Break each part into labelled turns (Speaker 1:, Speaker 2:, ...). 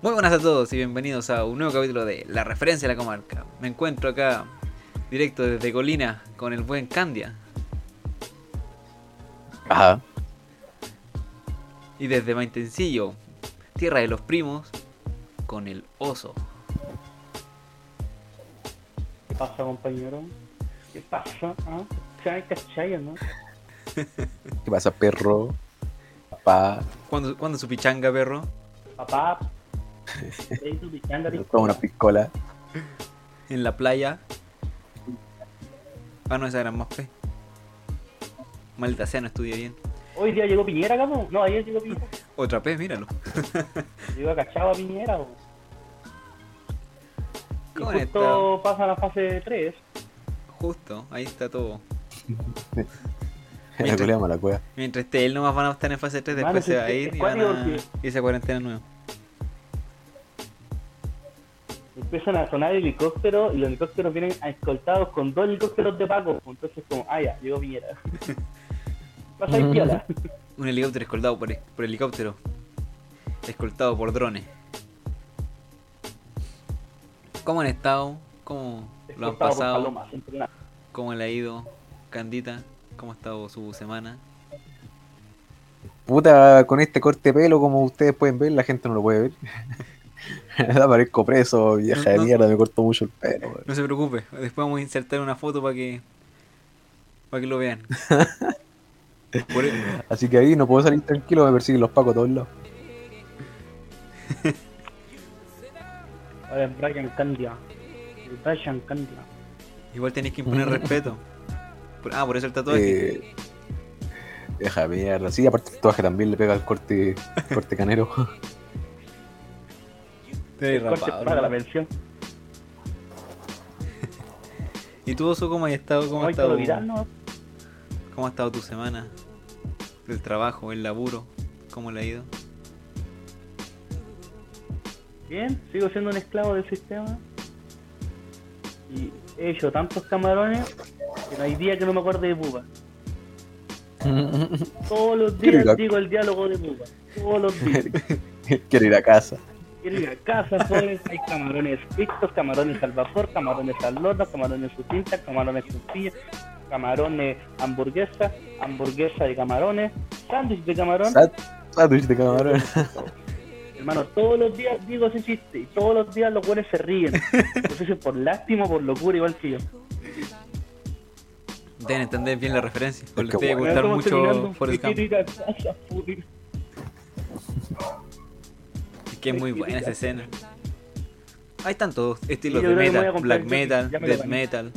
Speaker 1: Muy buenas a todos y bienvenidos a un nuevo capítulo de La Referencia de la Comarca. Me encuentro acá directo desde Colina con el buen Candia
Speaker 2: Ajá.
Speaker 1: y desde Maitencillo, tierra de los primos, con el oso.
Speaker 3: ¿Qué pasa, compañero? ¿Qué pasa? ¿Ah? ¿Cachai, cachai, no?
Speaker 2: ¿Qué pasa, perro? Papá.
Speaker 1: ¿Cuándo, cuándo su pichanga, perro?
Speaker 3: Papá.
Speaker 2: Toma una piscola.
Speaker 1: En la playa. Ah, no, esa era más fe. Maldita sea, no estudié bien.
Speaker 3: Hoy día llegó Piñera, cabrón. No, ayer llegó Piñera.
Speaker 1: Otra vez, míralo.
Speaker 3: Llegó cachado a Piñera, bo. Y
Speaker 1: ¿Cómo
Speaker 3: justo pasa la fase 3.
Speaker 1: Justo, ahí está todo.
Speaker 2: La colea mala cueva.
Speaker 1: Mientras esté él nomás van a estar en fase 3,
Speaker 3: Mano,
Speaker 1: después se va a ir y van
Speaker 3: cuático
Speaker 1: a
Speaker 3: porque-
Speaker 1: irse a cuarentena nueva.
Speaker 3: Empiezan a sonar helicópteros y los helicópteros vienen escoltados con dos helicópteros de Paco. Entonces, como, ah, ya, llegó Piñera. Pasa ahí piola.
Speaker 1: Un helicóptero escoltado por, por helicóptero. Escoltado por drones. ¿Cómo han estado? ¿Cómo lo han pasado? ¿Cómo le ha ido? Candita, ¿cómo ha estado su semana?
Speaker 2: Puta, con este corte de pelo, como ustedes pueden ver, la gente no lo puede ver. da parezco preso, vieja
Speaker 1: No,
Speaker 2: de
Speaker 1: no.
Speaker 2: mierda, me cortó mucho el pelo.
Speaker 1: No se preocupe, después vamos a insertar una foto para que para que lo vean. Por e-
Speaker 2: Así que ahí no puedo salir tranquilo, me persiguen los pacos a todos lados.
Speaker 3: Ahora es Brian Candia. El Brian Candia.
Speaker 1: igual tenéis que imponer respeto. Por- ah, por eso el tatuaje.
Speaker 2: Eh, vieja de mierda. Sí, aparte el tatuaje también le pega el corte, corte canero.
Speaker 1: Te rapado,
Speaker 3: para la.
Speaker 1: ¿Y tú, Oso, cómo has estado? ¿Cómo ha estado,
Speaker 3: todo viral, ¿no?
Speaker 1: ¿Cómo ha estado tu semana? ¿El trabajo, el laburo? ¿Cómo le ha ido?
Speaker 3: Bien, sigo siendo un esclavo del sistema. Y he hecho tantos camarones que no hay día que no me acuerde de Pupa. Todos los días digo el diálogo de Pupa. Todos los días.
Speaker 2: Quiero ir a casa.
Speaker 3: Quiero ir a casa, pues, hay camarones fritos, camarones al vapor, camarones al horno, camarones su tinta, camarones sencillos, camarones hamburguesa, hamburguesa de camarones, sándwich de camarón.
Speaker 2: Sá- Sándwich de camarón.
Speaker 3: Hermano, todos los días digo ese chiste y todos los días los buenos se ríen. No sé si es por lástima o por locura, igual que yo.
Speaker 1: Deben entender bien la referencia. Porque
Speaker 2: Es que
Speaker 1: les debe gustar mucho
Speaker 3: terminando,
Speaker 1: Forrest
Speaker 3: me
Speaker 1: que es muy buena esa escena. Hay tantos estilos de metal, black metal,
Speaker 3: me
Speaker 1: death metal,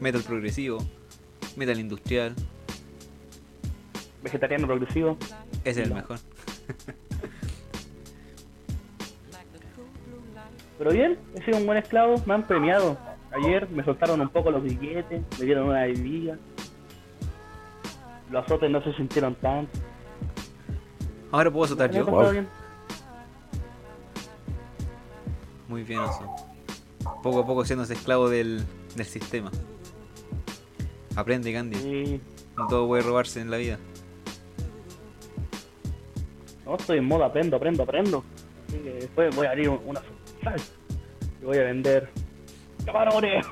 Speaker 1: metal progresivo, metal industrial.
Speaker 3: Vegetariano progresivo.
Speaker 1: Ese es el
Speaker 3: No.
Speaker 1: mejor.
Speaker 3: Pero bien, he sido un buen esclavo, me han premiado. Ayer me soltaron un poco los billetes, me dieron una bebida. Los azotes no se sintieron tanto.
Speaker 1: Ahora puedo
Speaker 3: he
Speaker 1: yo.
Speaker 2: Wow.
Speaker 1: Muy bien, Oso. Poco a poco siendo esclavo del, del sistema. Aprende, Candy.
Speaker 3: Sí.
Speaker 1: No todo puede robarse en la vida.
Speaker 3: No, estoy en modo aprendo, aprendo, aprendo. Así que después voy a abrir un- una sucursal. Y voy a vender camarones.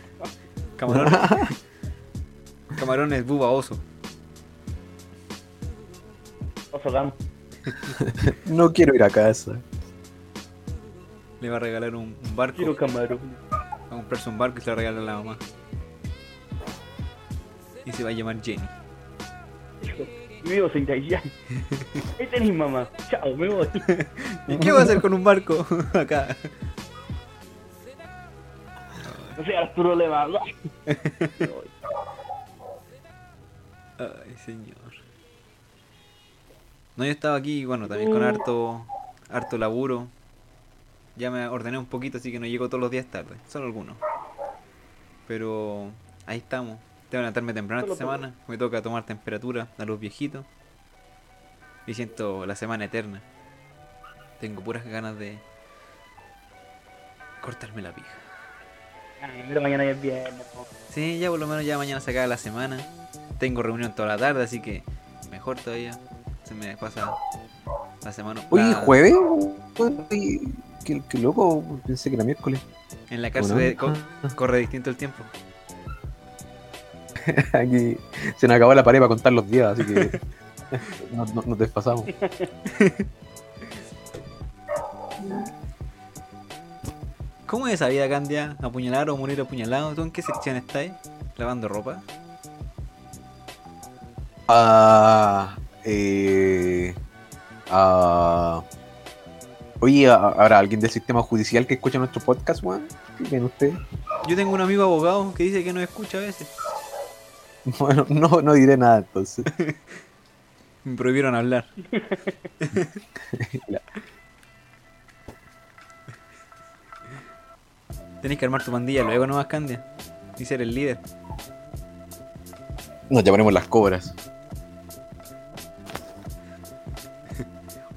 Speaker 1: Camarón. Camarones buba oso.
Speaker 3: Oso Gam.
Speaker 2: No quiero ir a casa.
Speaker 1: Le va a regalar un, un barco.
Speaker 3: Quiero camarón.
Speaker 1: Va a comprarse un barco y se lo regala a la mamá. Y se va a llamar Jenny.
Speaker 3: Hijo, me voy Dayan. Ahí tenéis mamá. Chao, me voy.
Speaker 1: ¿Y qué va a hacer con un barco acá?
Speaker 3: No seas problema.
Speaker 1: Ay, señor. No, yo estaba aquí, bueno, también con
Speaker 3: Uh.
Speaker 1: harto, harto laburo. Ya me ordené un poquito, así que no llego todos los días tarde, solo algunos. Pero ahí estamos. Tengo que levantarme temprano esta
Speaker 3: Solo
Speaker 1: semana. Me toca tomar temperatura a los viejitos. Y siento la semana eterna. Tengo puras ganas de cortarme la pija.
Speaker 3: Ay, pero mañana ya es viernes. po.
Speaker 1: Sí, ya por lo menos ya mañana se acaba la semana. Tengo reunión toda la tarde, así que mejor todavía. Se me pasa La semana.
Speaker 2: Oye,
Speaker 1: la-
Speaker 2: jueves. Qué, qué loco, pensé que era miércoles.
Speaker 1: En la cárcel
Speaker 2: ¿O no?
Speaker 1: de- co- corre distinto el tiempo.
Speaker 2: Aquí se nos acabó la pared para contar los días, así que no- no- nos desfasamos.
Speaker 1: ¿Cómo es esa vida, Candia? ¿Apuñalar o morir apuñalado? ¿Tú en qué sección estás? ¿Lavando ropa?
Speaker 2: Ah, eh, ah, oye, ¿ha- ¿habrá alguien del sistema judicial que escucha nuestro podcast, weón? ¿Qué creen ustedes?
Speaker 1: Yo tengo un amigo abogado que dice que nos escucha a veces.
Speaker 2: Bueno, no, no diré nada entonces.
Speaker 1: Me prohibieron hablar. Tenés que armar tu pandilla luego nomás, Candia. Y ser el líder.
Speaker 2: Nos llamaremos las cobras.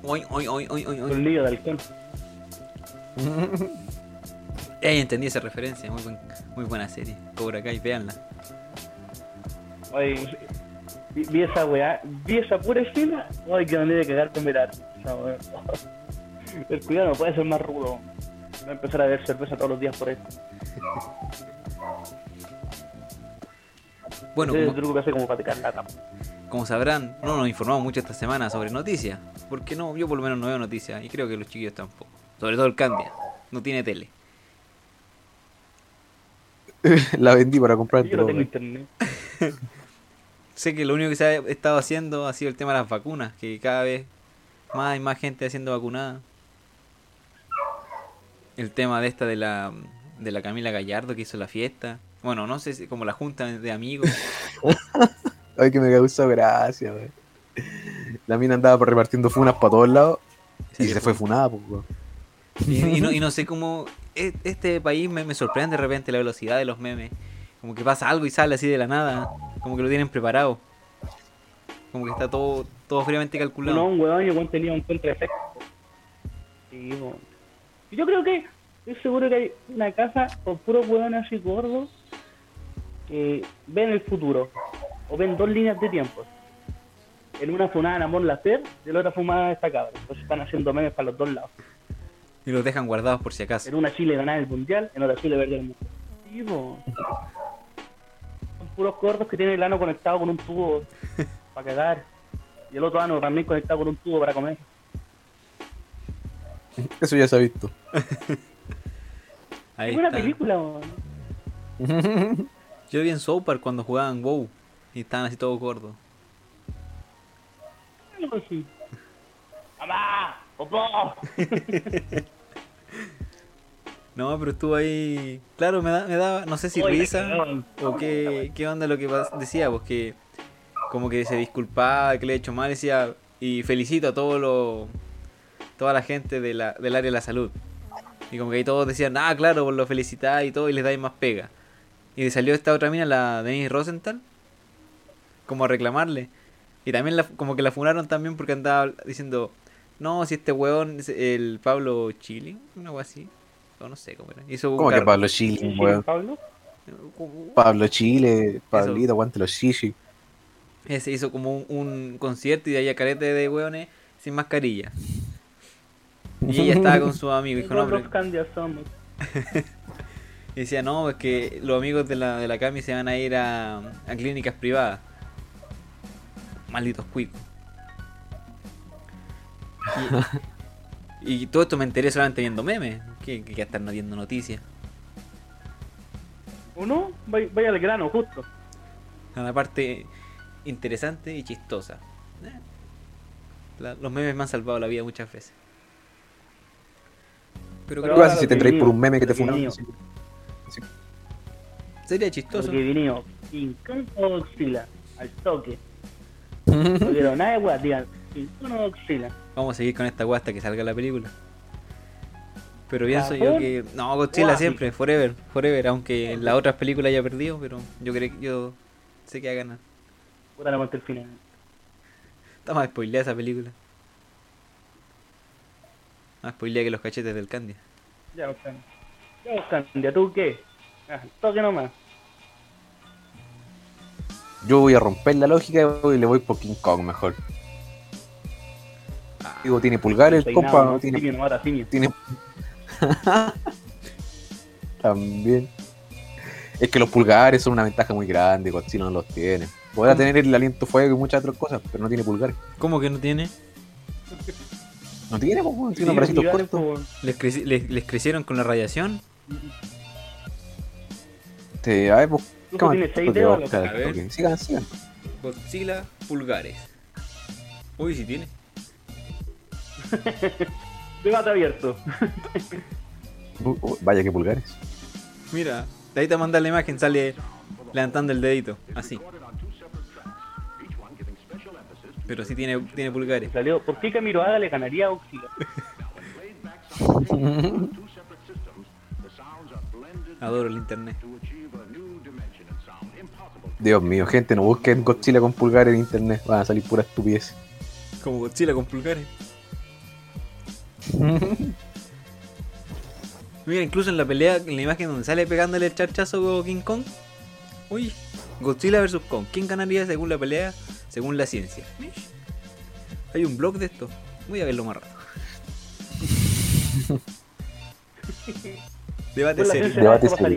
Speaker 1: Oy, oy, oy, oy, oy, oy.
Speaker 3: Un lío de halcón.
Speaker 1: Ey, entendí esa referencia. Muy, buen- muy buena serie. Cobra Kai, véanla.
Speaker 3: Oye, vi, vi esa weá, vi esa pura escena. Ay, que manera de cagar con mirar. El cuidado no puede ser más rudo. Voy a empezar a beber cerveza todos los días por esto.
Speaker 1: Bueno,
Speaker 3: Ese es el
Speaker 1: como,
Speaker 3: truco que hace como para picar la tapa.
Speaker 1: Como sabrán, no nos informamos mucho esta semana sobre noticias. Porque no, yo por lo menos no veo noticias. Y creo que los chiquillos tampoco. Sobre todo el Candia. No tiene tele.
Speaker 2: La vendí para comprar
Speaker 3: Yo no tengo
Speaker 2: droga.
Speaker 3: internet.
Speaker 1: Sé que lo único que se ha estado haciendo ha sido el tema de las vacunas, que cada vez más hay más gente haciendo vacunada. El tema de esta de la de la Camila Gallardo que hizo la fiesta. Bueno, no sé si como la junta de amigos.
Speaker 2: Ay, que me causó gracia, weón. La mina andaba repartiendo funas para todos lados y se fue funada, pues, weón.
Speaker 1: Y, y no, y no sé cómo e- este país me, me sorprende de repente la velocidad de los memes. Como que pasa algo y sale así de la nada. Como que lo tienen preparado. Como que está todo, todo fríamente
Speaker 3: No,
Speaker 1: calculado.
Speaker 3: un huevón y weón tenía un contraefecto. Sí, weón. Y Yo creo que, estoy seguro que hay una casa con puros huevones así gordos que ven el futuro. O ven dos líneas de tiempo. En una fumada Amor Lacer y en la otra fumada esta cabra. Entonces están haciendo memes para los dos lados.
Speaker 1: Y los dejan guardados por si acaso.
Speaker 3: En una Chile ganar el mundial, en otra Chile perder el mundial. Sí. Son puros gordos que tienen el ano conectado con un tubo para cagar. Y el otro ano también conectado con un tubo para comer.
Speaker 2: Eso ya se ha visto.
Speaker 1: Ahí
Speaker 3: es una
Speaker 1: está.
Speaker 3: película.
Speaker 1: Yo vi en South Park cuando jugaban WoW y estaban así todos gordos.
Speaker 3: Algo así. ¡Mamá! ¡Popó!
Speaker 1: No, pero estuvo ahí. Claro, me, da, me daba, no sé si
Speaker 3: Oye,
Speaker 1: risa o qué, qué onda lo que decía, pues que como que se disculpaba, que le he hecho mal, decía, y felicito a todo lo, toda la gente de la, del área de la salud. Y como que ahí todos decían, ah, claro, pues lo felicitáis y todo, y les dais más pega. Y le salió esta otra mina, la Denise Rosenthal, como a reclamarle. Y también la, como que la funaron también porque andaba diciendo, no, si este weón, es el Pablo Chile, una wea así. O no sé cómo era. Hizo un
Speaker 2: ¿Cómo que. Pablo
Speaker 3: ¿Sí,
Speaker 2: Chile, weón?
Speaker 3: Pablo?
Speaker 2: Pablo Chile, Pablito, aguante los shishi.
Speaker 1: Ese hizo como un, un concierto y de ahí a carete de weones sin mascarilla. Y ella estaba con. Dijo, no,
Speaker 3: Nosotros
Speaker 1: pero-
Speaker 3: Candia somos.
Speaker 1: y decía, no, es que los amigos de la, de la Cami se van a ir a, a clínicas privadas. Malditos cuicos. Y, y todo esto me enteré solamente viendo memes. Que, que, no viendo noticias.
Speaker 3: ¿O no? Vaya, vaya al grano, justo.
Speaker 1: A la parte interesante y chistosa. Eh. La- los memes me han salvado la vida muchas veces. Pero
Speaker 2: ¿Qué pasa si te traes por un meme que te. Sí.
Speaker 1: que sería chistoso.
Speaker 3: Porque vinimos King Kong o Godzilla, al toque. No quiero nada de digan Godzilla.
Speaker 1: Vamos a seguir con esta weá hasta que salga la película. Pero pienso yo que. No, Godzilla
Speaker 3: Guapi.
Speaker 1: siempre, forever, forever. Aunque en las otras películas haya perdido, pero yo creo que yo sé que va a ganar.
Speaker 3: Puta la conté el final.
Speaker 1: Está más spoileada esa película. Más spoileada que los cachetes del Candy.
Speaker 3: Ya, Oscar. Ya, ¿ya tú qué? Ah, toque nomás.
Speaker 2: Yo voy a romper la lógica y le voy por King Kong mejor.
Speaker 1: Ah,
Speaker 2: Digo, tiene pulgares, el compa,
Speaker 3: ¿no?
Speaker 2: tiene,
Speaker 3: Simio no mata simio.
Speaker 2: tiene... También. Es que los pulgares son una ventaja muy grande, Godzilla no los tiene. Podrá tener el aliento fuego y muchas otras cosas, pero no tiene pulgares.
Speaker 1: ¿Cómo que no tiene?
Speaker 2: No tiene, pues, weón, tiene
Speaker 3: Sí,
Speaker 2: bracitos cortos.
Speaker 3: po.
Speaker 1: ¿Les, creci- les- les crecieron con la radiación?
Speaker 2: Este, a ver, pues, ¿cómo?
Speaker 3: tiene seis
Speaker 2: Porque
Speaker 3: dedos,
Speaker 2: va a
Speaker 1: ver.
Speaker 2: que Sigan, sigan.
Speaker 1: Godzilla pulgares. Uy, sí tiene.
Speaker 3: Debate abierto.
Speaker 2: Uh, uh, vaya que pulgares.
Speaker 1: Mira, de ahí te manda la imagen, sale levantando el dedito, así. Pero sí tiene, tiene pulgares.
Speaker 3: Salió, ¿por qué Camiroaga le ganaría a Oxila?
Speaker 1: Adoro el internet.
Speaker 2: Dios mío, gente, no busquen Godzilla con pulgares en internet. Van a salir pura estupidez.
Speaker 1: Como Godzilla con pulgares. Mira, incluso en la pelea, en la imagen donde sale pegándole el charchazo con King Kong. Uy, Godzilla vs Kong. ¿Quién ganaría según la pelea? Según la ciencia. Hay un blog de esto. Voy a verlo más rato. Debate serio.
Speaker 2: Debate
Speaker 3: esto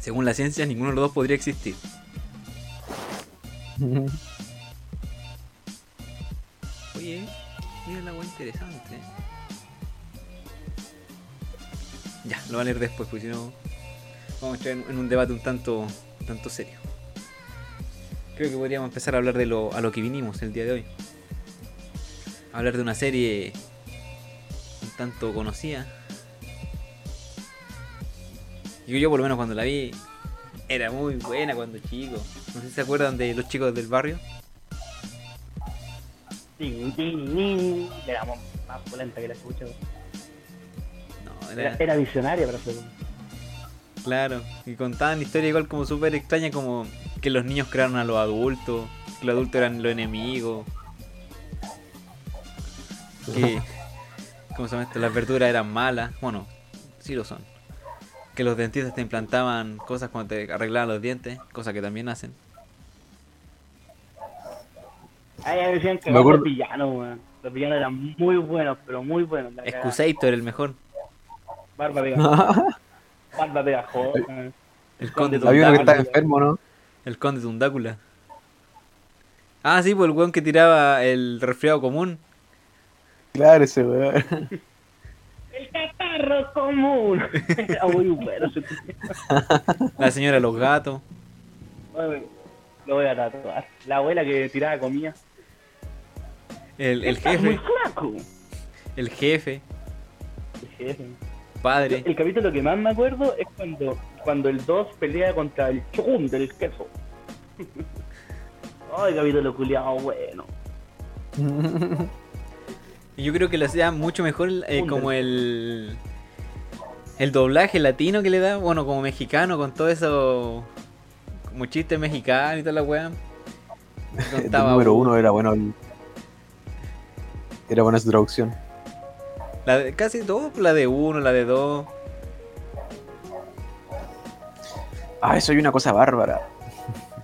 Speaker 1: Según la ciencia, ninguno de los dos podría existir. Oye, mira la agua interesante. Ya, lo van a leer después, porque si no, vamos a entrar en, un debate un tanto, un tanto serio. Creo que podríamos empezar a hablar de lo, a lo que vinimos el día de hoy. Hablar de una serie un tanto conocida. Y yo, por lo menos, cuando la vi, era muy buena cuando chico. No sé si se acuerdan de los chicos del barrio.
Speaker 3: Era más más polenta que la escucha.
Speaker 1: No,
Speaker 3: Era,
Speaker 1: era,
Speaker 3: era visionaria para hacer.
Speaker 1: claro. Y contaban historias igual como súper extrañas, como que los niños crearon a los adultos, que los adultos eran los enemigos. Que, ¿cómo se llama esto? Las verduras eran malas. Bueno, sí lo son. Que los dentistas te implantaban cosas cuando te arreglaban los dientes, cosa que también hacen.
Speaker 3: Ahí decían que
Speaker 2: Me acuerdo-
Speaker 3: los villanos, weón. Los villanos eran muy buenos, pero muy buenos.
Speaker 1: Excusator era el mejor.
Speaker 3: Barba pegajosa. Barba pegajosa.
Speaker 1: El conde
Speaker 2: Había uno que
Speaker 1: Tundácula.
Speaker 2: estaba enfermo, ¿no?
Speaker 1: El conde Tundácula. Ah, sí, pues el weón que tiraba el resfriado común.
Speaker 2: Claro, ese weón.
Speaker 3: El catarro común. Era muy bueno. ese tío.
Speaker 1: La señora de los gatos.
Speaker 3: Lo voy a tatuar. La abuela que tiraba comida.
Speaker 1: El, el
Speaker 3: Estás muy
Speaker 1: jefe.
Speaker 3: flaco.
Speaker 1: El jefe.
Speaker 3: El jefe.
Speaker 1: Padre.
Speaker 3: El capítulo que más me acuerdo es cuando, cuando el 2 pelea contra el chum del queso. Ay, capítulo culiado bueno.
Speaker 1: Y yo creo que lo hacía mucho mejor eh, como el. El doblaje latino que le da. Bueno, como mexicano, con todo eso. Como chiste mexicano y toda la weá.
Speaker 2: El número
Speaker 1: uno.
Speaker 2: era bueno. Era buena su traducción.
Speaker 1: La de- casi todo, la de uno, la de dos.
Speaker 2: Ah, eso hay una cosa bárbara.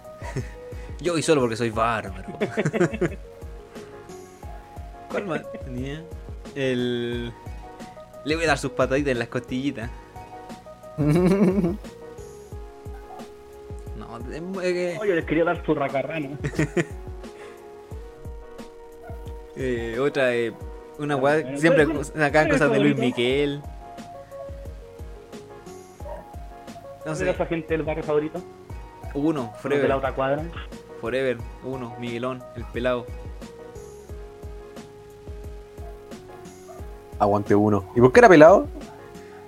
Speaker 1: Yo y solo porque soy bárbaro. ¿Cuál más tenía? El. Le voy a dar sus pataditas en las costillitas. No,
Speaker 3: Oye, les quería dar su racarrano.
Speaker 1: eh, otra, eh, una.
Speaker 3: Bueno,
Speaker 1: Siempre
Speaker 3: pero-
Speaker 1: sacaban cosas de Luis. Miguel. No
Speaker 3: ¿Cuál era
Speaker 1: sé,
Speaker 3: su agente del barrio favorito?
Speaker 1: uno,
Speaker 3: Los de la
Speaker 1: Forever.
Speaker 3: otra cuadra.
Speaker 1: Forever, uno, Miguelón, el pelado.
Speaker 2: Aguante uno. ¿Y por qué era pelado?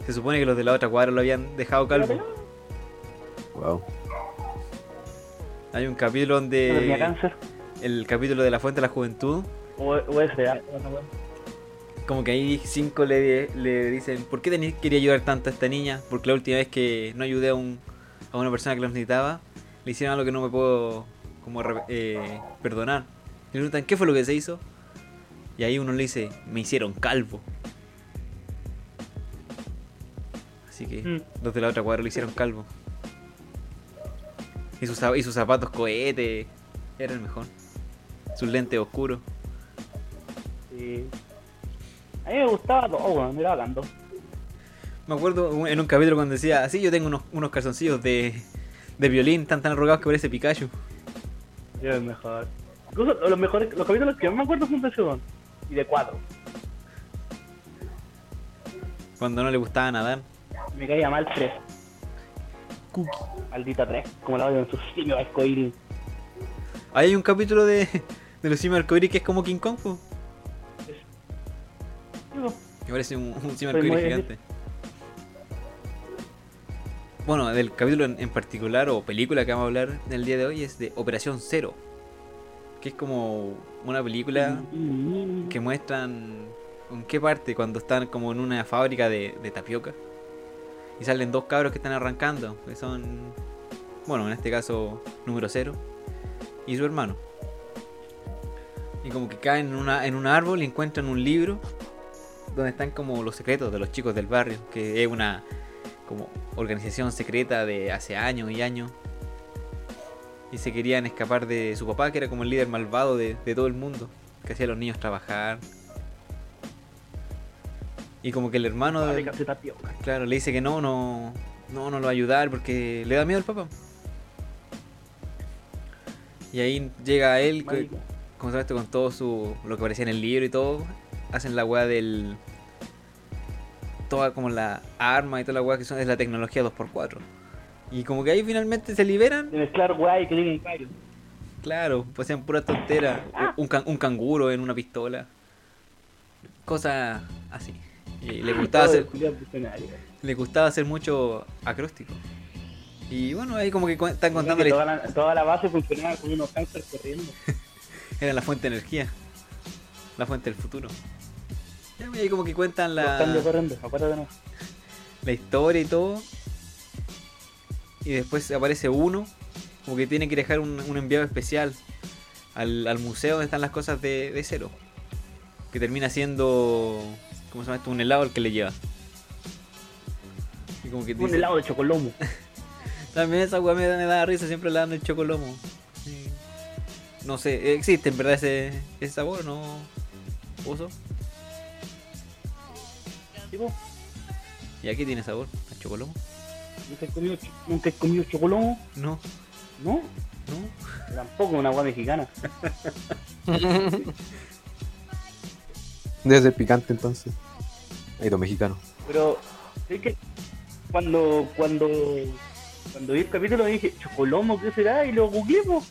Speaker 1: Se supone que los de la otra cuadra lo habían dejado calvo.
Speaker 2: Wow.
Speaker 1: Hay un capítulo
Speaker 3: ¿No tenía
Speaker 1: donde.
Speaker 3: cáncer?
Speaker 1: El capítulo de la Fuente de la Juventud.
Speaker 3: O, o ese, weá.
Speaker 1: Como que ahí cinco le, le dicen, ¿por qué tenés- quería ayudar tanto a esta niña? Porque la última vez que no ayudé a, un, a una persona que lo necesitaba, le hicieron algo que no me puedo como eh, perdonar. Y le preguntan, ¿qué fue lo que se hizo? Y ahí uno le dice, me hicieron calvo. Así que
Speaker 3: Mm.
Speaker 1: los de la otra cuadra lo hicieron calvo. Y sus, y sus zapatos cohete. Era el mejor. sus lentes oscuros.
Speaker 3: Sí. A mí me gustaba todo, weón, era bacán todo.
Speaker 1: Me acuerdo en un capítulo cuando decía, así yo tengo unos, unos calzoncillos de, de violín tan tan arrugados que parece Pikachu.
Speaker 3: Era el mejor. Incluso los mejores, los capítulos que más me acuerdo son de weón. Y de cuatro.
Speaker 1: Cuando no le gustaba nadar.
Speaker 3: Me caía mal tres.
Speaker 1: Cookie.
Speaker 3: Maldita tres. Como la odio en su simio arcoíris.
Speaker 1: Ahí hay un capítulo de, de los simios arcoíris que es como King Kong, po.
Speaker 3: Digo,
Speaker 1: que parece un, un simio arcoíris gigante. Bueno, del capítulo en, en particular o película que vamos a hablar en el día de hoy es de Operación Cero. Que es como una película que muestran en qué parte cuando están como en una fábrica de, de tapioca y salen dos cabros que están arrancando que son bueno en este caso número cero y su hermano. Y como que caen en, una, en un árbol y encuentran un libro donde están como los secretos de los chicos del barrio que es una como organización secreta de hace años y años. Y se querían escapar de su papá que era como el líder malvado de, de todo el mundo que hacía a los niños trabajar y como que el hermano
Speaker 3: de tapioca.
Speaker 1: Claro, le dice que no, no, no, no lo va a ayudar porque le da miedo al papá. Y ahí llega él, que-
Speaker 3: Marica.
Speaker 1: como sabes, con todo su, lo que aparecía en el libro y todo, hacen la weá del, toda como la arma y toda la weá que son, es la tecnología 2x4. Y como que ahí finalmente se liberan,
Speaker 3: De mezclar guay que digan callo.
Speaker 1: claro, pues sean pura tontera, un, can- un canguro en una pistola, cosas así. Y le gustaba hacer, le gustaba hacer mucho acróstico. Y bueno, ahí como que están contando
Speaker 3: toda, la, toda la base funcionaba con unos cáncer corriendo.
Speaker 1: era la fuente de energía, la fuente del futuro. Ya, ahí como que cuentan la,
Speaker 3: corriendo,
Speaker 1: la historia y todo. Y después aparece uno, como que tiene que dejar un, un enviado especial al, al museo donde están las cosas de, de cero. Que termina siendo, ¿cómo se llama esto? Un helado el que le lleva. Y como que
Speaker 3: Un
Speaker 1: dice-
Speaker 3: helado de chocolomo.
Speaker 1: También esa weá me, da- me da risa, siempre le dan el chocolomo. Sí. No sé, ¿existe en verdad ese, ese sabor no? ¿Oso?
Speaker 3: Tipo,
Speaker 1: ¿Y aquí tiene sabor? ¿El chocolomo?
Speaker 3: ¿Nunca he comido, nunca he comido chocolomo?
Speaker 1: No,
Speaker 3: No,
Speaker 1: no.
Speaker 3: tampoco una agua mexicana.
Speaker 2: Debe ser picante entonces. Ahí lo mexicano.
Speaker 3: Pero es que cuando cuando cuando vi el capítulo dije, ¿chocolomo qué será? Y lo googleé, po.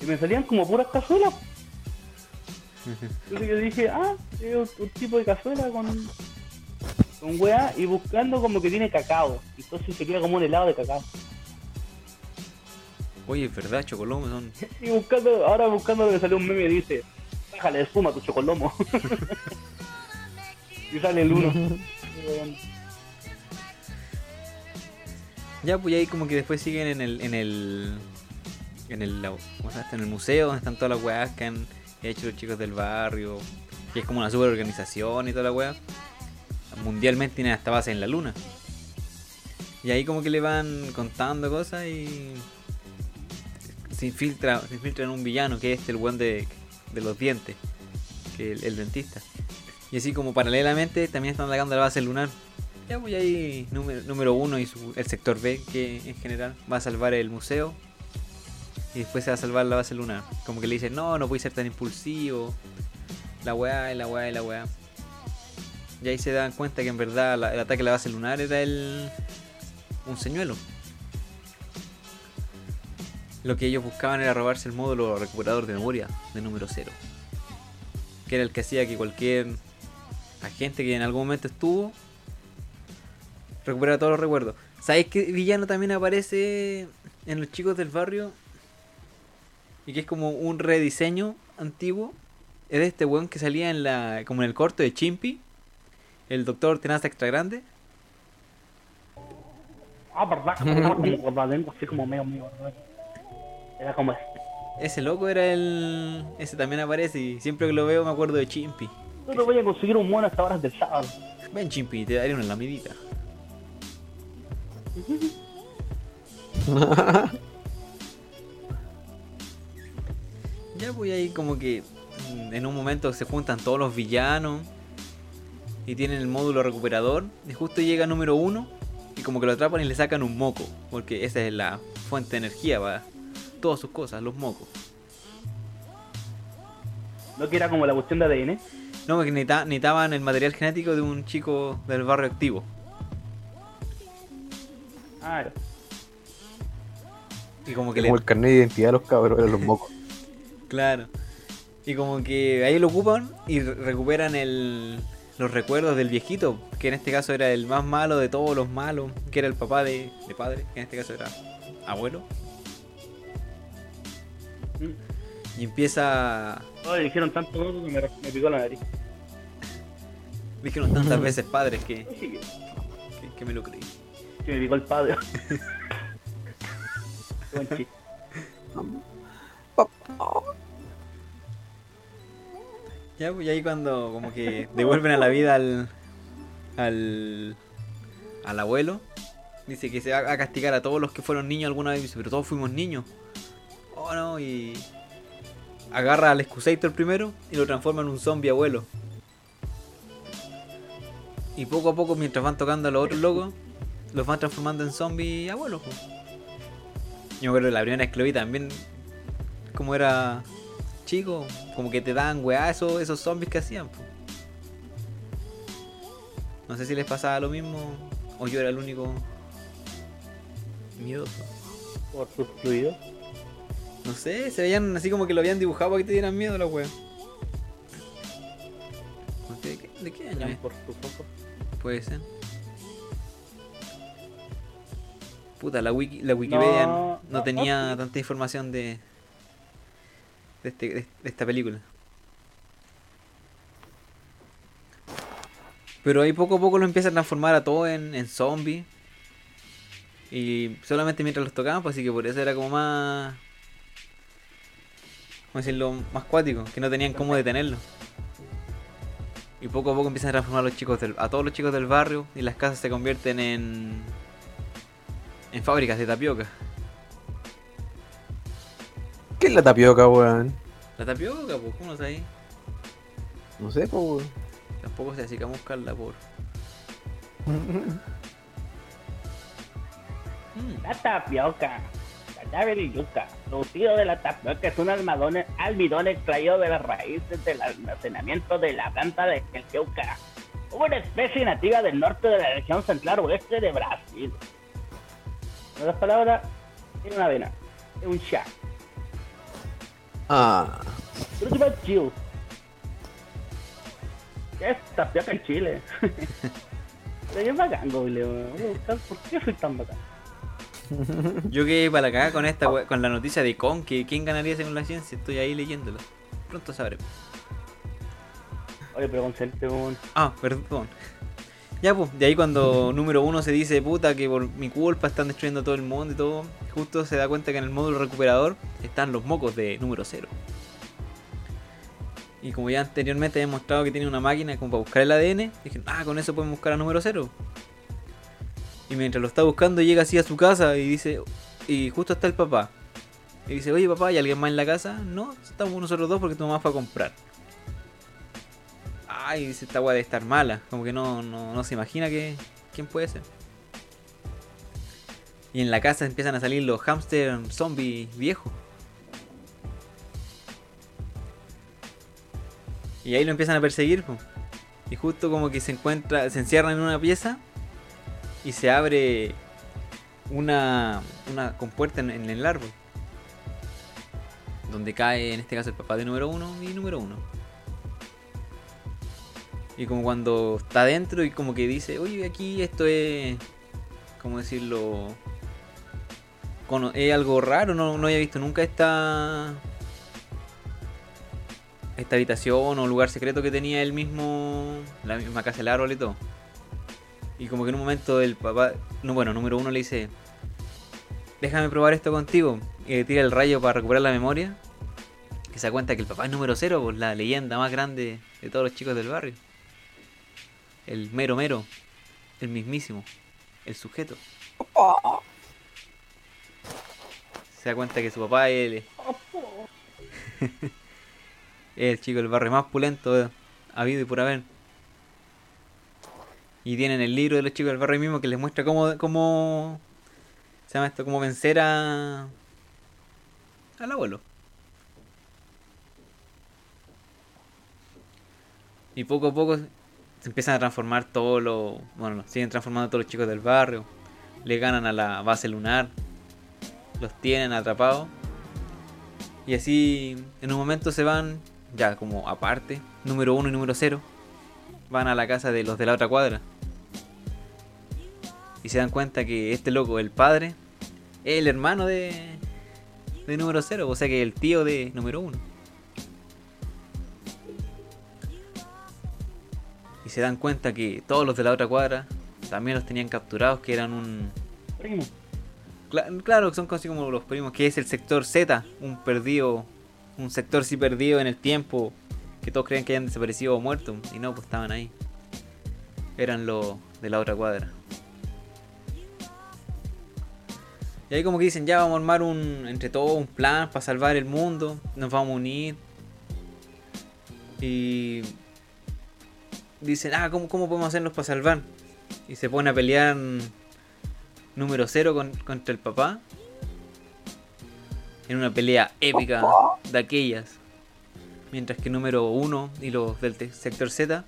Speaker 3: y me salían como puras cazuelas. Entonces yo dije, ah, es un, un tipo de cazuela con, con weá y buscando como que tiene cacao. Entonces se queda como un helado de cacao.
Speaker 1: Oye, es verdad, chocolomo son.
Speaker 3: Y buscando, ahora buscando me salió un meme dice, bájale de espuma a tu chocolomo. y sale el uno.
Speaker 1: Ya, pues ahí como que después siguen en el. en el. en el. ¿cómo se llama esto? en el museo donde están todas las weas que han hecho los chicos del barrio. Que es como una super organización y toda la wea. Mundialmente tienen hasta base en la luna. Y ahí como que le van contando cosas y. Se infiltra, se infiltra en un villano que es este, el buen de, de los dientes. Que el, dentista. Y así como paralelamente también están atacando la base lunar. Ya voy ahí número, número uno y su- el sector B que en general va a salvar el museo. Y después se va a salvar la base lunar. Como que le dicen, no, no puede ser tan impulsivo. La weá, la weá, la weá. Y ahí se dan cuenta que en verdad el ataque a la base lunar era el, un señuelo. Lo que ellos buscaban era robarse el módulo recuperador de memoria de número 0. Que era el que hacía que cualquier agente que en algún momento estuvo recuperara todos los recuerdos. ¿Sabéis qué villano también aparece en los chicos del barrio? Y que es como un rediseño antiguo. Es de este weón que salía en la. como en el corto de Chimpy. El doctor Tenaza Extra Grande.
Speaker 3: Ah, verdad, como con la lengua así como medio mío. Era como
Speaker 1: Ese loco era el. Ese también aparece y siempre que lo veo me acuerdo de Chimpy.
Speaker 3: Solo voy a conseguir un mono a estas horas del sábado.
Speaker 1: Ven Chimpy, te daré una lamidita. Ya, pues ahí como que mm, en un momento se juntan todos los villanos y tienen el módulo recuperador. Y justo llega número uno y como que lo atrapan y le sacan un moco. Porque esa es la fuente de energía para todas sus cosas, los mocos.
Speaker 3: ¿No que era como la cuestión de ADN?
Speaker 1: No, porque necesita- necesitaban el material genético de un chico del barrio activo.
Speaker 3: Ah.
Speaker 1: Y como que
Speaker 2: Como
Speaker 1: le...
Speaker 2: el carnet de identidad de los cabros, eran los mocos.
Speaker 1: Claro. Y como que ahí lo ocupan y re- recuperan el, los recuerdos del viejito, que en este caso era el más malo de todos los malos, que era el papá de, de padre, que en este caso era abuelo. Y empieza...
Speaker 3: Oh, le dijeron tanto que me, me picó la nariz.
Speaker 1: Dijeron tantas veces padres que,
Speaker 3: que,
Speaker 1: me lo creí.
Speaker 3: que me picó el padre.
Speaker 1: Ya, pues y ahí cuando como que devuelven a la vida al, al, al abuelo, dice que se va a castigar a todos los que fueron niños alguna vez, dice, pero todos fuimos niños. Oh no, y agarra al Excusator primero y lo transforma en un zombie abuelo. Y poco a poco, mientras van tocando a los otros locos, los van transformando en zombie abuelos. Yo me acuerdo la primera vez que lo vi también, como era chico, como que te dan weá esos, esos zombies que hacían. No sé si les pasaba lo mismo o yo era el único miedoso.
Speaker 3: Por sus fluidos.
Speaker 1: No sé, se veían así como que lo habían dibujado para que te dieran miedo la wea. ¿De qué, de qué año es?
Speaker 3: por sus ojos.
Speaker 1: Puede ser. Puta, la, wiki, la Wikipedia no,
Speaker 3: No,
Speaker 1: no
Speaker 3: no,
Speaker 1: tenía
Speaker 3: no.
Speaker 1: tanta información de, de, este, de, esta película. Pero ahí poco a poco lo empiezan a transformar a todos en, en zombies. Y solamente mientras los tocaban, pues así que por eso era como más... ¿Cómo decirlo? Más cuático, que no tenían cómo detenerlo. Y poco a poco empiezan a transformar a los chicos del, a todos los chicos del barrio y las casas se convierten en en fábricas de tapioca.
Speaker 2: ¿Qué es la tapioca, weón?
Speaker 1: La tapioca, pues, ¿cómo no sabes?
Speaker 2: No sé, pues, weón.
Speaker 1: Tampoco sé así que buscarla por. Mm,
Speaker 3: La tapioca. Y yuca. Producido de la tapioca es un almadón, almidón extraído de las raíces del almacenamiento de la planta de el yuca. Una especie nativa del norte de la región central oeste de Brasil. En otras palabras, es una avena. Es un chá.
Speaker 2: Ah,
Speaker 3: Fruit. ¿Qué es tapioca en Chile? Pero es bacán, buscar por qué soy tan bacán.
Speaker 1: Yo que para la cagada con esta con la noticia de Con, que quién ganaría según la ciencia, estoy ahí leyéndolo. Pronto sabremos.
Speaker 3: Oye, pero weón.
Speaker 1: Ah, perdón. Ya pues, de ahí cuando número uno se dice puta que por mi culpa están destruyendo todo el mundo y todo, justo se da cuenta que en el módulo recuperador están los mocos de número cero. Y como ya anteriormente he mostrado que tiene una máquina como para buscar el ADN, dije, ah, con eso podemos buscar a número cero. Y mientras lo está buscando llega así a su casa y dice, y justo está el papá. Y dice, oye papá, ¿hay alguien más en la casa? No, estamos nosotros dos porque tu mamá fue a comprar. Ay, dice esta weá de estar mala. Como que no, no, no se imagina que quién puede ser. Y en la casa empiezan a salir los hamster zombies viejos. Y ahí lo empiezan a perseguir. Y justo como que se encuentra, se encierran en una pieza y se abre una, una compuerta en, el árbol. Donde cae en este caso el papá de número uno y número uno. Y como cuando está adentro y como que dice, oye, aquí esto es, ¿cómo decirlo? Es algo raro, no, no había visto nunca esta esta habitación o lugar secreto que tenía él mismo, la misma casa del árbol y todo. Y como que en un momento el papá, no, bueno, número uno le dice, déjame probar esto contigo. Y le tira el rayo para recuperar la memoria. Que se da cuenta que el papá es número cero, pues la leyenda más grande de todos los chicos del barrio. El mero mero. El mismísimo. El sujeto. Se da cuenta que su papá es el, el chico del barrio más pulento eh, habido y por haber. Y tienen el libro de los chicos del barrio mismo que les muestra cómo, cómo se llama esto, cómo vencer a al abuelo. Y poco a poco se empiezan a transformar todos los. Bueno, siguen transformando todos los chicos del barrio. Le ganan a la base lunar. Los tienen atrapados. Y así en un momento se van, ya como aparte, número uno y número cero. Van a la casa de los de la otra cuadra. Y se dan cuenta que este loco, el padre, es el hermano de, de número cero. O sea que el tío de número uno. Y se dan cuenta que todos los de la otra cuadra también los tenían capturados, que eran un...
Speaker 3: Primo.
Speaker 1: Cla- claro, que son casi como los primos, que es el sector Z, un perdido, un sector sí perdido en el tiempo, que todos creen que hayan desaparecido o muerto, y no, pues estaban ahí. Eran los de la otra cuadra. Y ahí como que dicen, ya vamos a armar un, entre todos un plan para salvar el mundo, nos vamos a unir. Y dicen, ah, ¿cómo, cómo podemos hacernos para salvar? Y se pone a pelear número 0 con- contra el papá. En una pelea épica de aquellas. Mientras que número 1 y los del sector Z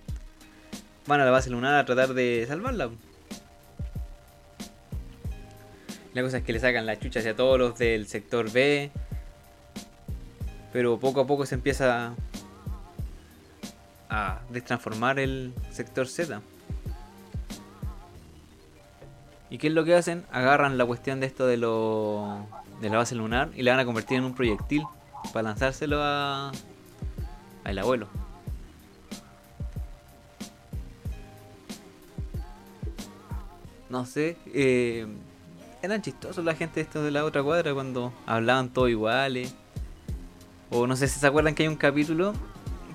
Speaker 1: van a la base lunar a tratar de salvarla. La cosa es que le sacan la chucha hacia todos los del sector B. Pero poco a poco se empieza a destransformar el sector Z. ¿Y qué es lo que hacen? Agarran la cuestión de esto de, lo, de la base lunar y la van a convertir en un proyectil para lanzárselo a al abuelo. No sé, eh, eran chistosos la gente estos de la otra cuadra cuando hablaban todos iguales. O no sé si se acuerdan que hay un capítulo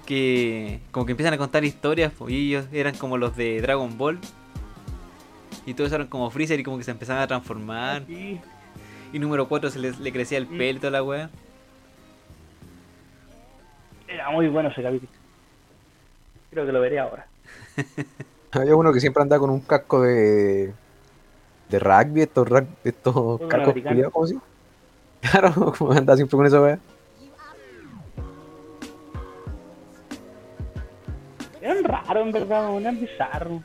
Speaker 1: que como que empiezan a contar historias y ellos eran como los de Dragon Ball. Y todos eran como Freezer y como que se empezaban a transformar. Y número 4 se les, le crecía el pelo y toda la wea.
Speaker 3: Era muy bueno ese capítulo. Creo que lo veré ahora.
Speaker 2: Había uno que siempre andaba con un casco de. De rugby, estos, rug- estos
Speaker 3: americano.
Speaker 2: culiados, ¿cómo se? Claro, como andaba siempre con esa wea.
Speaker 3: Eran raros, en verdad, eran bizarros.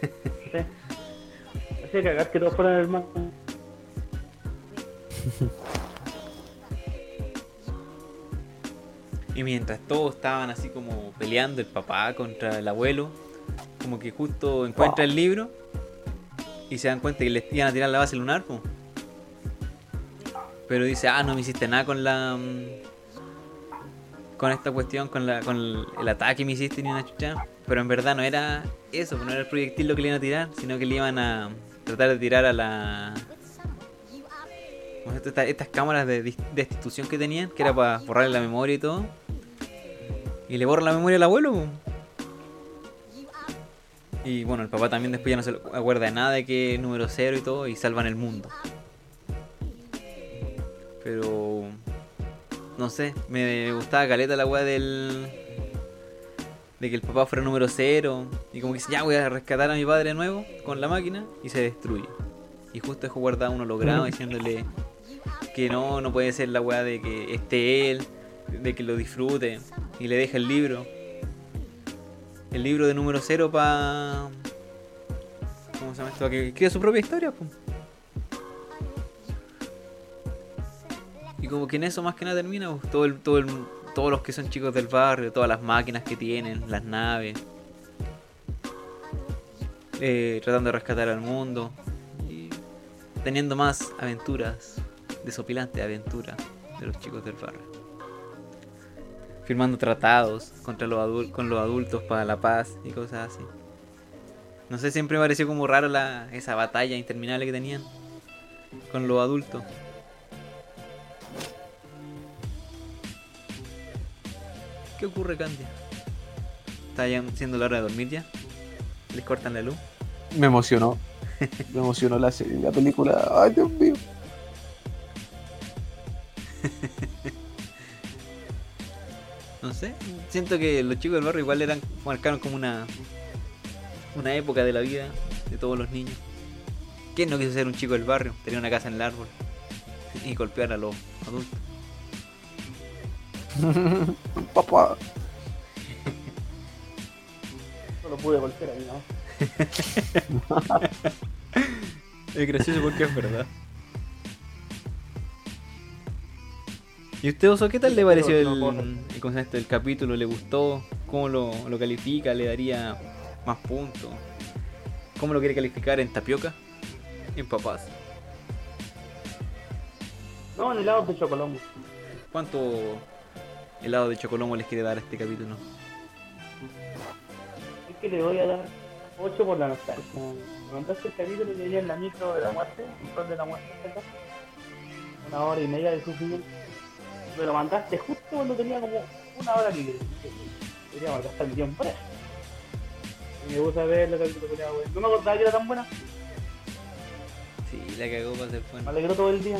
Speaker 3: Sí. Hacía cagar que todos fueran hermanos.
Speaker 1: Y mientras todos estaban así como peleando el papá contra el abuelo, como que justo encuentra el libro y se dan cuenta que les iban a tirar la base lunar, po. Pero dice, ah, no me hiciste nada con la. mm, con esta cuestión, con, la, con el, el ataque que me hiciste ni una chucha. Pero en verdad no era eso, no era el proyectil lo que le iban a tirar, sino que le iban a tratar de tirar a la. Estas, cámaras de destitución que tenían, que era para borrarle la memoria y todo. Y le borra la memoria al abuelo. po. Y bueno, el papá también después ya no se acuerda de nada de que es número cero y todo, y salvan el mundo. Pero. No sé, me gustaba caleta la weá del. De que el papá fuera número cero. Y como que dice, ya voy a rescatar a mi padre de nuevo con la máquina. Y se destruye. Y justo dejó guardado un holograma diciéndole que no, no puede ser la weá de que esté él, de que lo disfrute. Y le deja el libro. El libro de número cero para. ¿Cómo se llama esto? Que escriba su propia historia. po. Y como que en eso más que nada termina, todo el, todo el, todos los que son chicos del barrio, todas las máquinas que tienen, las naves, eh, tratando de rescatar al mundo y teniendo más aventuras, desopilantes aventuras de los chicos del barrio. Firmando tratados contra los con los adultos para la paz y cosas así. No sé, siempre me pareció como raro la, esa batalla interminable que tenían con los adultos. ¿Qué ocurre, Candia? ¿Está ya siendo la hora de dormir ya? ¿Les cortan la luz?
Speaker 2: Me emocionó. Me emocionó la la película. Ay, Dios mío.
Speaker 1: Sé, siento que los chicos del barrio igual eran marcaron como una una época de la vida de todos los niños. ¿Quién no quiso ser un chico del barrio? Tenía una casa en el árbol y golpear a los adultos.
Speaker 2: Papá.
Speaker 3: Solo pude golpear a mi mamá.
Speaker 1: Es gracioso porque es verdad. ¿Y usted, Oso, qué tal le pareció el, concepto del capítulo? ¿Le gustó? ¿Cómo lo, lo califica? ¿Le daría más puntos? ¿Cómo lo quiere calificar en tapioca? En papás.
Speaker 3: No, en helado de chocolombo.
Speaker 1: ¿Cuánto helado de chocolomo les quiere dar a este capítulo?
Speaker 3: Es que le voy a dar 8 por la nostalgia. Mandaste el capítulo que en la micro de la muerte, sol de la muerte, ¿verdad? Una hora y media de sufrimiento. Me lo mandaste justo cuando tenía como una hora libre. Debería gastar mi tiempo para. Y me puse a ver el que era bueno. No me acordaba que era tan buena.
Speaker 1: Sí, la cagó para ser
Speaker 3: Me
Speaker 1: bueno.
Speaker 3: alegró todo el día.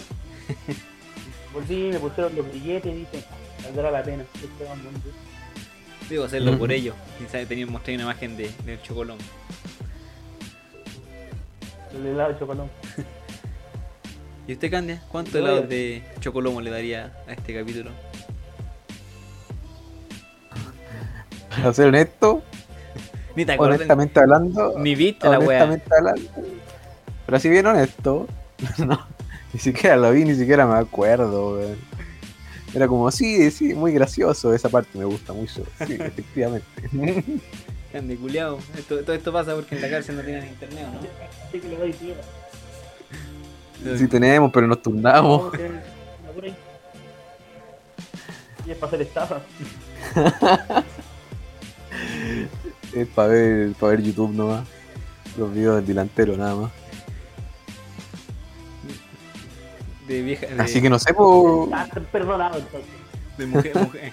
Speaker 3: Volví, me pusieron los billetes y dije, valdrá la pena.
Speaker 1: Debo hacerlo por ello. Y sabe, tenía mostré una imagen de, del chocolón.
Speaker 3: El helado de chocolate.
Speaker 1: ¿Y usted, Candia? ¿Cuántos helados de chocolomo le daría a este capítulo?
Speaker 2: Para ser honesto,
Speaker 1: Ni te acuerdas.
Speaker 2: honestamente hablando.
Speaker 1: Ni viste la wea.
Speaker 2: honestamente hablando. Pero así bien honesto. No, ni siquiera lo vi, ni siquiera me acuerdo, weón. Era como, sí, sí, muy gracioso. Esa parte me gusta mucho. Sí, efectivamente.
Speaker 1: Grande culiao. Esto, todo esto pasa porque en la cárcel no tienen internet, ¿o ¿no?
Speaker 2: Sí tenemos, pero nos turnamos.
Speaker 3: Por. Y es para hacer estafa.
Speaker 2: Es para ver, para ver YouTube nomás. Los videos del delantero nada más.
Speaker 1: De vieja. De,
Speaker 2: Así que no sé, pues.
Speaker 3: Ah, perdonado entonces.
Speaker 1: de mujer, mujer.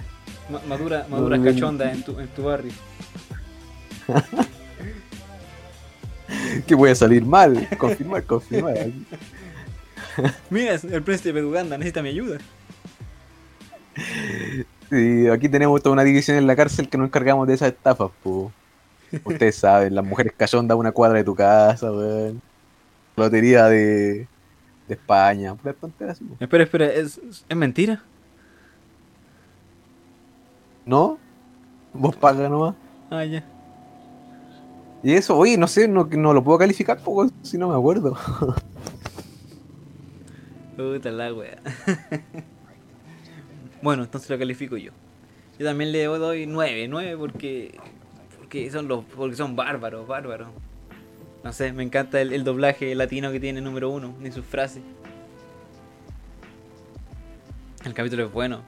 Speaker 1: Ma- madura, maduras
Speaker 2: No,
Speaker 1: cachondas en tu, en tu barrio.
Speaker 2: que voy a salir mal. Confirmar, confirmar.
Speaker 1: Mira, el príncipe de Uganda necesita mi ayuda.
Speaker 2: Sí, aquí tenemos toda una división en la cárcel que nos encargamos de esas estafas, po. Ustedes saben, las mujeres a una cuadra de tu casa, weón. Lotería de, de España, po.
Speaker 1: Espera, espera, ¿es, es mentira?
Speaker 2: ¿No? Vos pagas nomás.
Speaker 1: Ah, ya.
Speaker 2: Y eso, oye, no sé, no, no lo puedo calificar, po, si no me acuerdo.
Speaker 1: Puta la wea. bueno, entonces lo califico yo. Yo también le doy 9, 9 porque porque son los porque son bárbaros, bárbaros. No sé, me encanta el, el doblaje latino que tiene número uno, ni sus frases. El capítulo es bueno.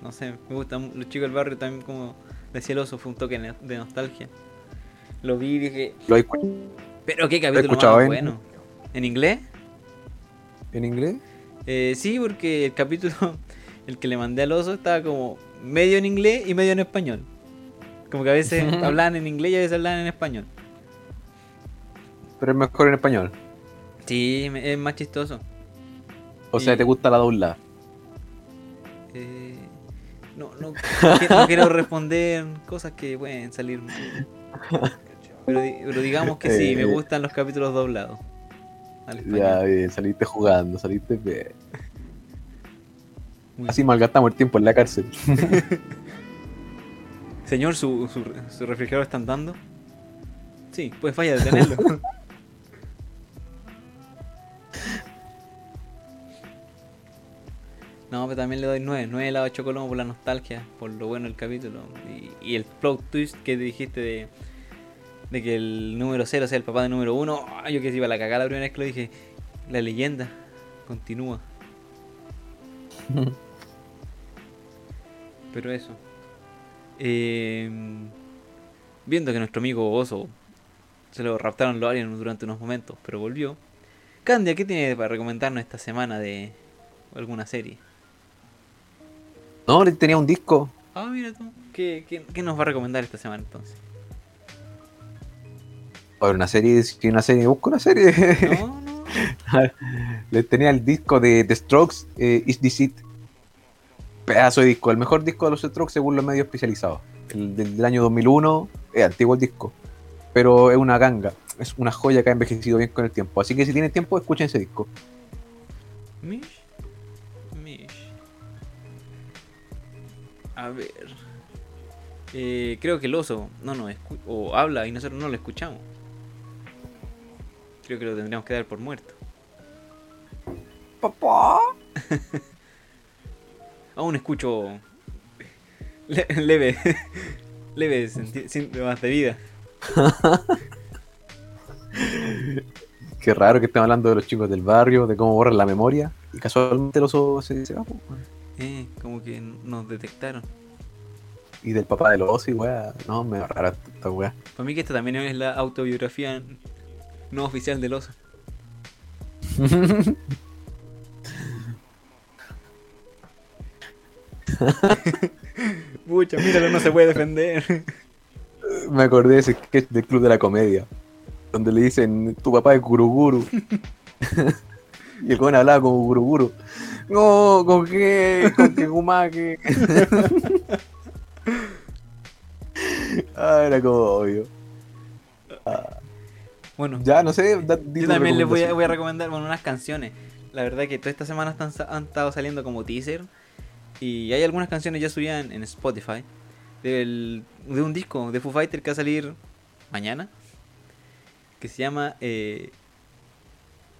Speaker 1: no sé, me gusta. Los chicos del barrio también, como decía el oso, fue un toque de nostalgia. Lo vi y dije,
Speaker 2: ¿Lo he
Speaker 1: pero qué capítulo
Speaker 2: escuchado
Speaker 1: más
Speaker 2: en-
Speaker 1: bueno. ¿En inglés?
Speaker 2: en inglés?
Speaker 1: Eh, sí, porque el capítulo, el que le mandé al oso, estaba como medio en inglés y medio en español. Como que a veces hablaban en inglés y a veces hablaban en español.
Speaker 2: Pero es mejor en español.
Speaker 1: Sí, es más chistoso.
Speaker 2: O sea,
Speaker 1: Y-
Speaker 2: te gusta la doblada.
Speaker 1: Eh, no, no, no quiero- no quiero responder cosas que pueden salir. Pero, pero digamos que sí, me
Speaker 2: Eh.
Speaker 1: gustan los capítulos doblados.
Speaker 2: Ya, bien, saliste jugando, saliste bien.
Speaker 1: Muy-
Speaker 2: Así malgastamos el tiempo en la cárcel.
Speaker 1: Señor, ¿su, su, su refrigerador está andando? Sí, pues vaya a detenerlo. no, pero también le doy 9. 9 helado de chocolomo por la nostalgia, por lo bueno del capítulo. Y, y el plot twist que dijiste de, de que el número 0 sea el papá del número 1. yo que se iba a la cagada la primera vez que lo dije. La leyenda continúa. Pero eso. Eh, viendo que nuestro amigo Oso se lo raptaron los aliens durante unos momentos, pero volvió. Candia, ¿qué tiene para recomendarnos esta semana de alguna serie?
Speaker 2: No, tenía un disco.
Speaker 1: Ah, mira tú. ¿Qué, qué, qué nos va a recomendar esta semana entonces?
Speaker 2: Ver, una serie, si una serie, busco una serie.
Speaker 1: No, no.
Speaker 2: Le tenía el disco de The Strokes, eh, Is This It. pedazo de disco, el mejor disco de los Strokes según los medios especializados. El del, del año 2001, es antiguo el disco, pero es una ganga, es una joya que ha envejecido bien con el tiempo. Así que si tienen tiempo, escuchen ese disco.
Speaker 1: Mish. Mish. A ver. Eh, creo que el oso no nos escu- o habla y nosotros no lo escuchamos. Creo que lo tendríamos que dar por muerto.
Speaker 2: Papá.
Speaker 1: Aún escucho le- leve, leve síntomas de vida.
Speaker 2: Qué raro que estén hablando de los chicos del barrio, de cómo borran la memoria. Y casualmente el oso se, va.
Speaker 1: Eh, como que nos detectaron.
Speaker 2: Y del papá del oso y weá. No, me rara esta weá.
Speaker 1: Para mí que esta también es la autobiografía no oficial del oso. Pucha, míralo, no se puede defender.
Speaker 2: Me acordé de ese sketch del Club de la Comedia. Donde le dicen, tu papá es Guruguru. y el joven hablaba como Guruguru. No, con qué, con qué gumaque. ah, era como obvio.
Speaker 1: Bueno,
Speaker 2: Ya, no sé. da-
Speaker 1: yo también les voy a,
Speaker 2: recomendación.
Speaker 1: voy a recomendar bueno, unas canciones. La verdad que toda esta semana están, han estado saliendo como teaser. Y hay algunas canciones ya subidas en, en Spotify. Del, de un disco de Foo Fighter que va a salir mañana. Que se llama eh,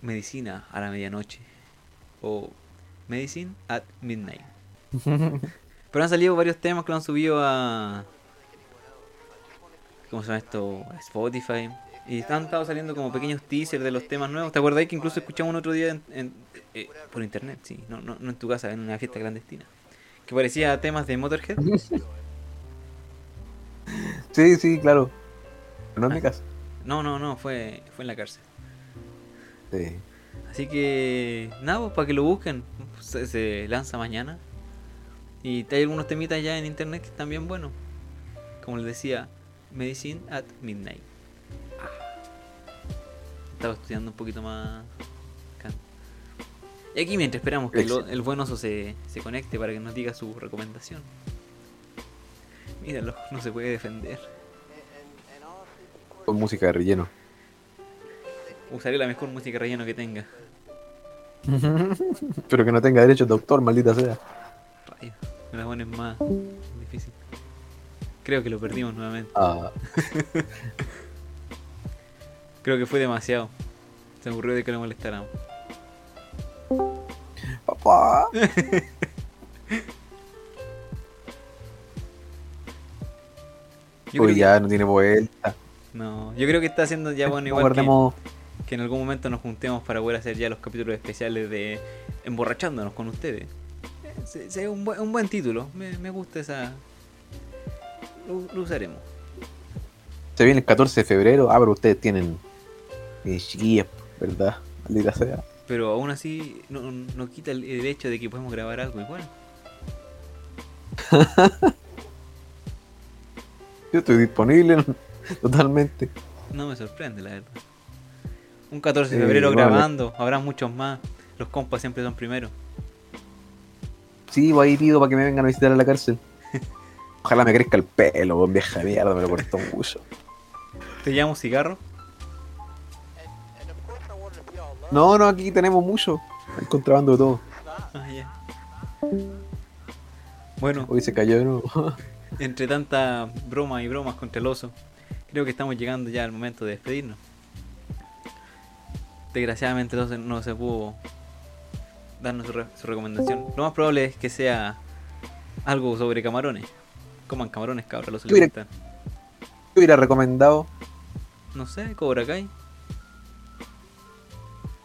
Speaker 1: Medicina a la medianoche. O Medicine at Midnight. Pero han salido varios temas que lo han subido a. ¿Cómo se llama esto? A Spotify. Y han estado saliendo como pequeños teasers de los temas nuevos. ¿Te acuerdas que incluso escuchamos un otro día en- en- eh, por internet? Sí, no, no, no en tu casa, en una fiesta clandestina. Que parecía temas de Motorhead.
Speaker 2: Sí, sí, claro. No en mi casa.
Speaker 1: No, no, no, fue, fue en la cárcel.
Speaker 2: Sí.
Speaker 1: Así que, nada, pues, para que lo busquen. Se, se lanza mañana. Y hay algunos temitas ya en internet que están bien buenos. Como les decía, Medicine at Midnight. Estaba estudiando un poquito más. Y aquí mientras esperamos que lo- el buen oso se, se conecte para que nos diga su recomendación. Míralo, no se puede defender.
Speaker 2: Con música de relleno.
Speaker 1: Usaré la mejor música relleno que tenga.
Speaker 2: Pero que no tenga derechos de autor, maldita sea.
Speaker 1: Rayos, me la pones más difícil. Creo que lo perdimos nuevamente.
Speaker 2: Ah,
Speaker 1: Creo que fue demasiado. Se me ocurrió de que lo molestáramos.
Speaker 2: papá. Uy, ya no tiene vuelta.
Speaker 1: no, yo creo que está haciendo ya bueno igual que,
Speaker 2: Guardemos.
Speaker 1: que en algún momento nos juntemos para poder hacer ya los capítulos especiales de emborrachándonos con ustedes. Eh, se- se- un, buen, un buen título. Me, me gusta esa. Lo, lo usaremos.
Speaker 2: Se viene el 14 de febrero. Ah, pero ustedes tienen. Eh, chiquillas, ¿verdad? Maldita sea.
Speaker 1: Pero aún así no, no quita el, el hecho de que podemos grabar algo igual.
Speaker 2: Yo estoy disponible totalmente.
Speaker 1: No me sorprende, la verdad. Un 14 de
Speaker 2: Eh,
Speaker 1: febrero grabando, habrá muchos más. Los compas siempre son primeros.
Speaker 2: Sí, voy ahí pido para que me vengan a visitar a la cárcel. Ojalá me crezca el pelo, vieja mierda, me lo cortó mucho.
Speaker 1: ¿Te llamo cigarro?
Speaker 2: No, no, aquí tenemos mucho. Hay contrabando de todo.
Speaker 1: Ah, ya. Bueno,
Speaker 2: Hoy se cayó de nuevo.
Speaker 1: entre tanta broma y bromas contra el oso, creo que estamos llegando ya al momento de despedirnos. Desgraciadamente no se, no se pudo darnos su, re- su recomendación. Lo más probable es que sea algo sobre camarones. Coman camarones, cabra, los.
Speaker 2: Yo hubiera recomendado
Speaker 1: No sé, Cobra Kai.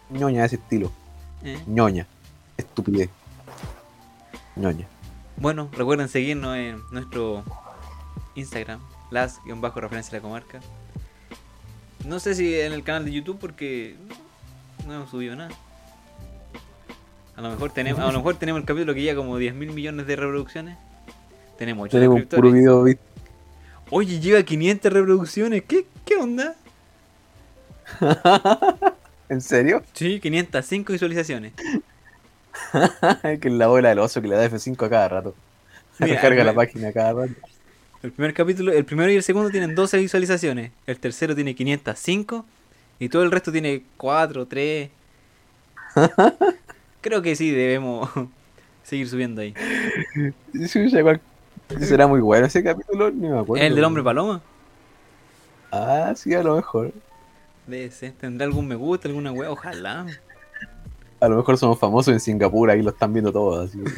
Speaker 2: Ñoña de ese estilo.
Speaker 1: eh.
Speaker 2: ñoña. Estupidez. ñoña.
Speaker 1: Bueno, recuerden seguirnos en nuestro Instagram, las-referencia a la comarca. No sé si en el canal de YouTube porque no hemos subido nada. A lo mejor tenemos, a lo mejor tenemos el capítulo que ya como 10 mil millones de reproducciones. Tenemos 8
Speaker 2: Tenemos puro video ¿viste?
Speaker 1: Oye, llega a 500 reproducciones. ¿Qué, ¿Qué onda?
Speaker 2: ¿En serio?
Speaker 1: Sí, 505 visualizaciones.
Speaker 2: que es la bola del oso que le da F5 a cada rato.
Speaker 1: Mira,
Speaker 2: Recarga la página a cada rato.
Speaker 1: El primer capítulo, el primero y el segundo tienen 12 visualizaciones. El tercero tiene 505. Y todo el resto tiene 4, 3. Creo que sí, debemos seguir subiendo ahí.
Speaker 2: Será muy bueno ese capítulo, ni me acuerdo.
Speaker 1: ¿Es el del hombre paloma?
Speaker 2: Ah, sí, a lo mejor.
Speaker 1: ¿Tendrá algún me gusta, alguna wea? Ojalá.
Speaker 2: A lo mejor somos famosos en Singapur, ahí lo están viendo todos. Así.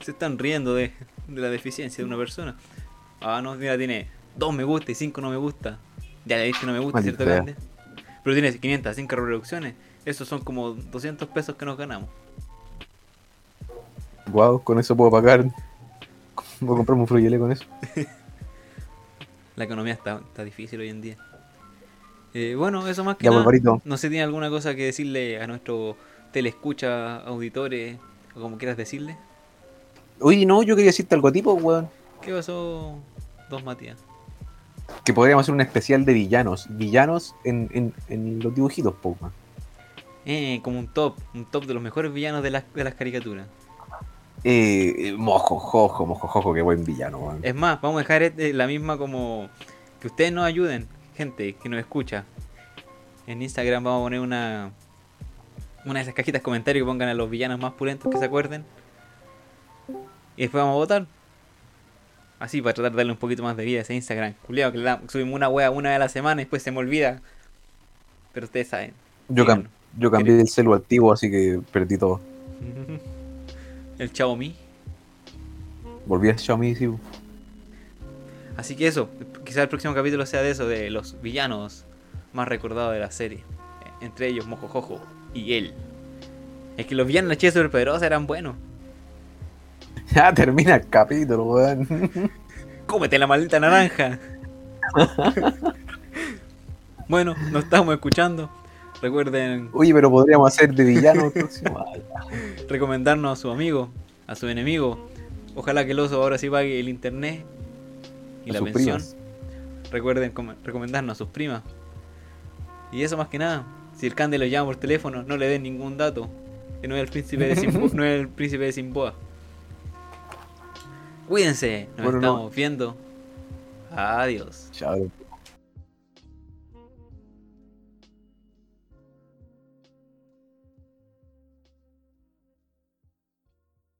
Speaker 1: Se están riendo de, de la deficiencia de una persona. Ah, no, mira, tiene 2 me gusta y 5 no me gusta. Ya le diste no me gusta,
Speaker 2: Maldita
Speaker 1: ¿cierto,
Speaker 2: sea.
Speaker 1: grande? Pero tiene 505 reproducciones. Esos son como 200 pesos que nos ganamos.
Speaker 2: Guau, con eso puedo pagar. Voy a comprarme un fruyele con eso.
Speaker 1: La economía está, está difícil hoy en día. Eh, bueno, eso más que
Speaker 2: Ya,
Speaker 1: nada.
Speaker 2: Barbarito.
Speaker 1: No sé, ¿tiene alguna cosa que decirle a nuestro telescucha, auditores, o como quieras decirle?
Speaker 2: Oye, no, yo quería decirte algo a ti, pues, weón.
Speaker 1: ¿Qué pasó, dos Matías?
Speaker 2: Que podríamos hacer un especial de villanos. Villanos en, en, en los dibujitos, po, weón.
Speaker 1: Eh, como un top, un top de los mejores villanos de las, de las caricaturas.
Speaker 2: Eh, eh, mojo, jojo, mojo, jojo, qué buen villano.
Speaker 1: Es más, vamos a dejar este- la misma como que ustedes nos ayuden, gente que nos escucha. En Instagram vamos a poner una una de esas cajitas de comentarios que pongan a los villanos más pulentos que se acuerden. Y después vamos a votar. Así para tratar de darle un poquito más de vida a ese Instagram. Culeado que le da- subimos una wea una vez a la semana y después se me olvida. Pero ustedes saben.
Speaker 2: Yo, cam- yo cambié el celu antiguo, así que perdí todo.
Speaker 1: El Xiaomi.
Speaker 2: Volví a Xiaomi, sí.
Speaker 1: Así que eso, quizá el próximo capítulo sea de eso, de los villanos más recordados de la serie. Entre ellos Mojojojo y él. Es que los villanos de la chica superpoderosa eran buenos.
Speaker 2: Ya termina el capítulo, weón.
Speaker 1: ¡Cómete la maldita naranja! bueno, nos estamos escuchando. Recuerden
Speaker 2: Oye, pero podríamos hacer de villano próximo.
Speaker 1: Recomendarnos a su amigo, a su enemigo. Ojalá que el oso ahora sí pague el internet y
Speaker 2: a
Speaker 1: la pensión.
Speaker 2: primas.
Speaker 1: Recuerden com- recomendarnos a sus primas. Y eso más que nada. Si el Cande lo llama por teléfono, no le den ningún dato. Que no es el príncipe de Simboa. no es el príncipe de Simboa. Cuídense. Nos
Speaker 2: Bueno, no.
Speaker 1: estamos viendo. Adiós.
Speaker 2: Chao.